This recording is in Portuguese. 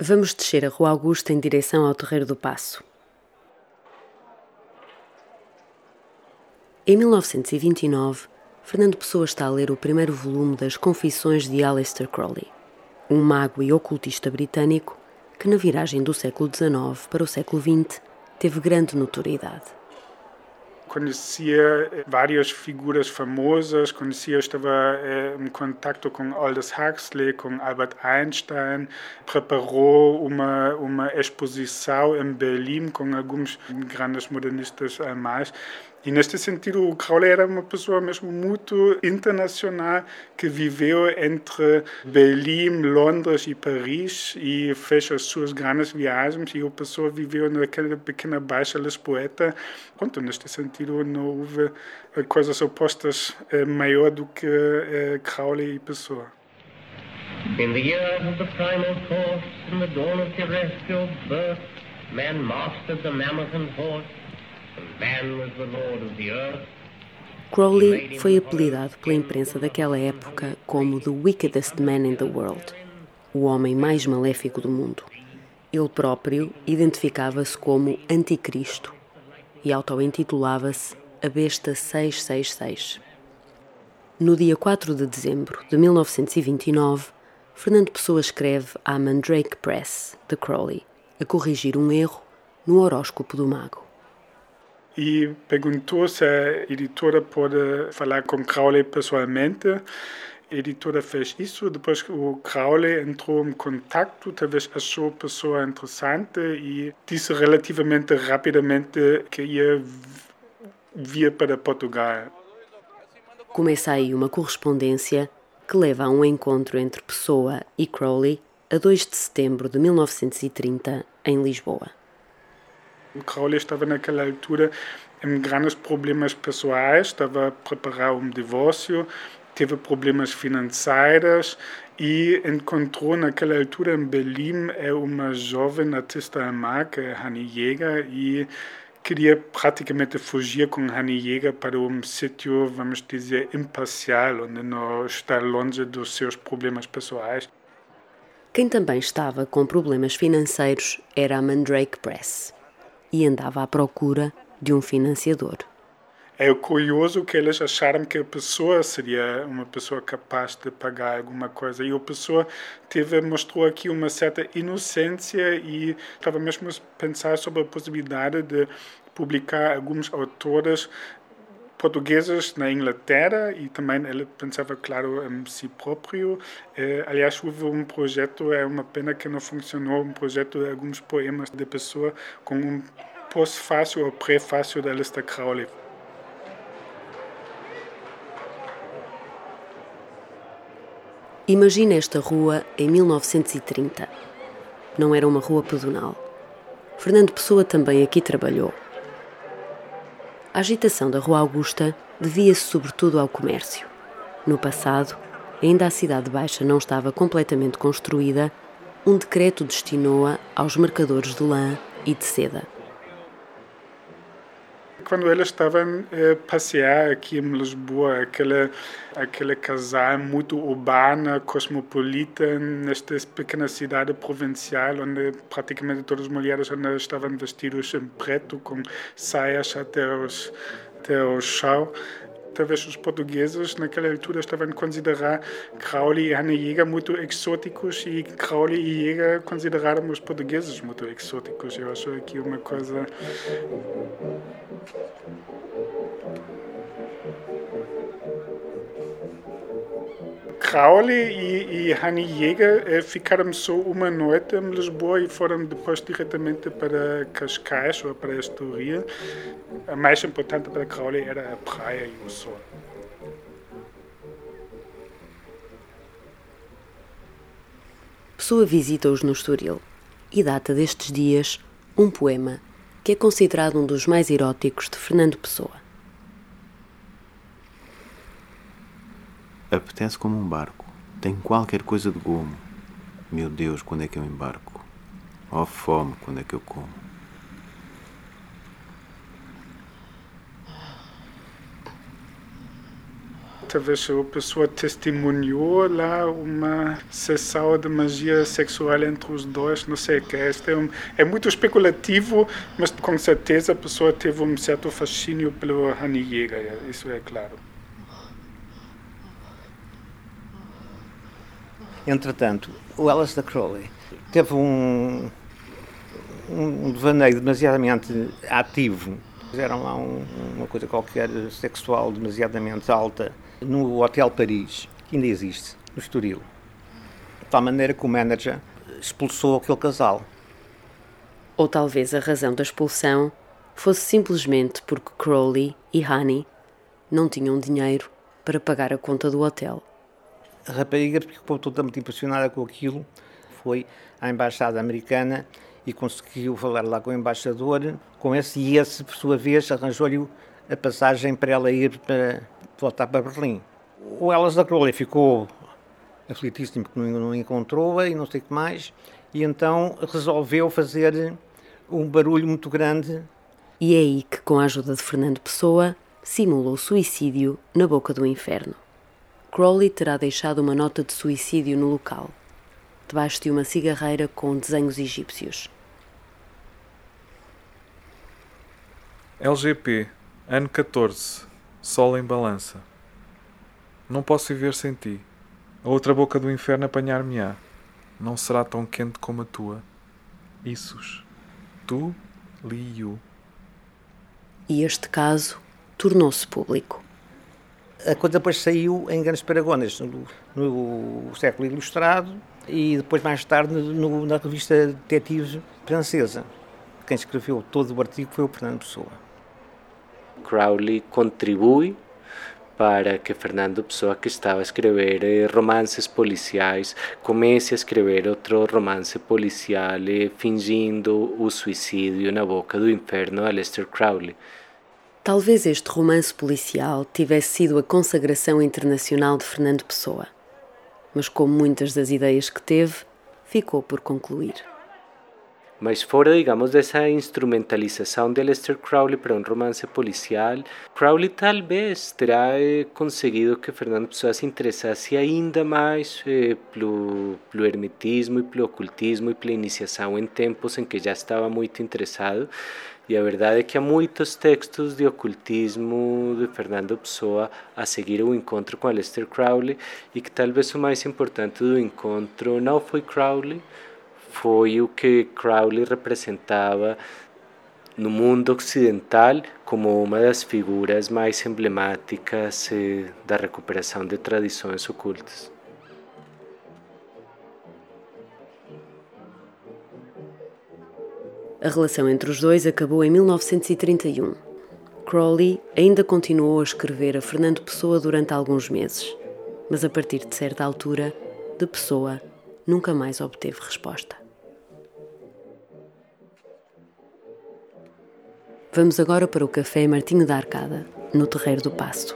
Vamos descer a Rua Augusta em direção ao Terreiro do Passo. Em 1929, Fernando Pessoa está a ler o primeiro volume das Confissões de Aleister Crowley, um mago e ocultista britânico que, na viragem do século XIX para o século XX, teve grande notoriedade conhecia eh, várias figuras famosas, conhecia, estava eh, em contato com Aldous Huxley, com Albert Einstein, preparou uma uma exposição em Berlim com alguns grandes modernistas alemães e neste sentido, o Crowley era uma pessoa mesmo muito internacional que viveu entre Berlim, Londres e Paris e fez as suas grandes viagens e a pessoa viveu naquela pequena baixa lisboeta. Pronto, neste sentido, não houve coisas opostas eh, maior do que eh, Crowley e Pessoa. In the years of the primal force, in the dawn of terrestrial birth, man mastered the mammoth and horse. Crowley foi apelidado pela imprensa daquela época como The Wickedest Man in the World, o homem mais maléfico do mundo. Ele próprio identificava-se como Anticristo e auto-intitulava-se A Besta 666. No dia 4 de dezembro de 1929, Fernando Pessoa escreve à Mandrake Press, de Crowley, a corrigir um erro no horóscopo do mago e perguntou se a editora pode falar com Crowley pessoalmente. A editora fez isso, depois o Crowley entrou em contato, talvez achou a pessoa interessante e disse relativamente rapidamente que ia vir para Portugal. Começa aí uma correspondência que leva a um encontro entre Pessoa e Crowley a 2 de setembro de 1930 em Lisboa. O Crowley estava naquela altura em grandes problemas pessoais, estava a preparar um divórcio, teve problemas financeiros e encontrou naquela altura em Berlim é uma jovem artista alemã, que é Hanni Jäger, e queria praticamente fugir com Hanni Jäger para um sítio, vamos dizer, imparcial, onde não está longe dos seus problemas pessoais. Quem também estava com problemas financeiros era a Mandrake Press e andava à procura de um financiador. É curioso que eles acharam que a pessoa seria uma pessoa capaz de pagar alguma coisa e a pessoa teve mostrou aqui uma certa inocência e estava mesmo a pensar sobre a possibilidade de publicar alguns autores portugueses na Inglaterra e também ele pensava, claro, em si próprio. É, aliás, houve um projeto, é uma pena que não funcionou, um projeto de alguns poemas de pessoa com um pós-fácil ou pré-fácil da lista Crowley. Imagina esta rua em 1930. Não era uma rua pedonal. Fernando Pessoa também aqui trabalhou. A agitação da Rua Augusta devia-se sobretudo ao comércio. No passado, ainda a Cidade Baixa não estava completamente construída, um decreto destinou-a aos mercadores de lã e de seda quando eles estavam a passear aqui em Lisboa, aquela, aquele casal muito urbana, cosmopolita, nesta pequena cidade provincial, onde praticamente todas as mulheres estavam vestidas em preto, com saias até os, até o chão talvez os portugueses naquela altura estavam a considerar Crowley e Anna Jäger muito exóticos e Crowley e Jäger consideraram os portugueses muito exóticos. Eu acho aqui uma coisa Crowley e, e Hani Jäger eh, ficaram só uma noite em Lisboa e foram depois diretamente para Cascais ou para Estoril. A mais importante para Crowley era a praia e o sol. Pessoa visita-os no Estoril e data destes dias um poema que é considerado um dos mais eróticos de Fernando Pessoa. Apetece como um barco, tem qualquer coisa de gomo. Meu Deus, quando é que eu embarco? Oh, fome, quando é que eu como? talvez a pessoa testemunhou lá uma sessão de magia sexual entre os dois, não sei o que é. É, um, é muito especulativo, mas com certeza a pessoa teve um certo fascínio pelo Hani Jäger, isso é claro. Entretanto, o Alistair Crowley teve um, um devaneio demasiadamente ativo. Fizeram lá um, uma coisa qualquer sexual demasiadamente alta no Hotel Paris, que ainda existe, no Estoril. De tal maneira que o manager expulsou aquele casal. Ou talvez a razão da expulsão fosse simplesmente porque Crowley e Honey não tinham dinheiro para pagar a conta do hotel. Rapariga ficou totalmente impressionada com aquilo, foi à embaixada americana e conseguiu falar lá com o embaixador, com esse e esse, por sua vez, arranjou-lhe a passagem para ela ir para voltar para Berlim. O Elas da Crowley ficou aflitíssimo porque não encontrou-a e não sei o que mais, e então resolveu fazer um barulho muito grande. E é aí que, com a ajuda de Fernando Pessoa, simulou suicídio na boca do inferno. Crowley terá deixado uma nota de suicídio no local, debaixo de uma cigarreira com desenhos egípcios. LGP, ano 14, Sol em balança. Não posso viver sem ti. A outra boca do inferno apanhar-me-á. Não será tão quente como a tua. Issos. Tu, Liu. E este caso tornou-se público. A coisa depois saiu em grandes paragonas no, no século ilustrado e depois mais tarde no, na revista Detetive francesa. Quem escreveu todo o artigo foi o Fernando Pessoa. Crowley contribui para que Fernando Pessoa, que estava a escrever eh, romances policiais, comece a escrever outro romance policial eh, fingindo o suicídio na boca do inferno a Lester Crowley. Talvez este romance policial tivesse sido a consagração internacional de Fernando Pessoa, mas como muitas das ideias que teve, ficou por concluir. Mas fora, digamos, dessa instrumentalização de Lester Crowley para um romance policial, Crowley talvez terá conseguido que Fernando Pessoa se interessasse ainda mais eh, pelo, pelo hermetismo e pelo ocultismo e pela iniciação em tempos em que já estava muito interessado. E a verdade é que há muitos textos de ocultismo de Fernando Pessoa a seguir o encontro com Lester Crowley e que talvez o mais importante do encontro não foi Crowley, foi o que Crowley representava no mundo ocidental como uma das figuras mais emblemáticas eh, da recuperação de tradições ocultas. A relação entre os dois acabou em 1931. Crowley ainda continuou a escrever a Fernando Pessoa durante alguns meses, mas a partir de certa altura, de Pessoa nunca mais obteve resposta. Vamos agora para o Café Martinho da Arcada, no Terreiro do Passo.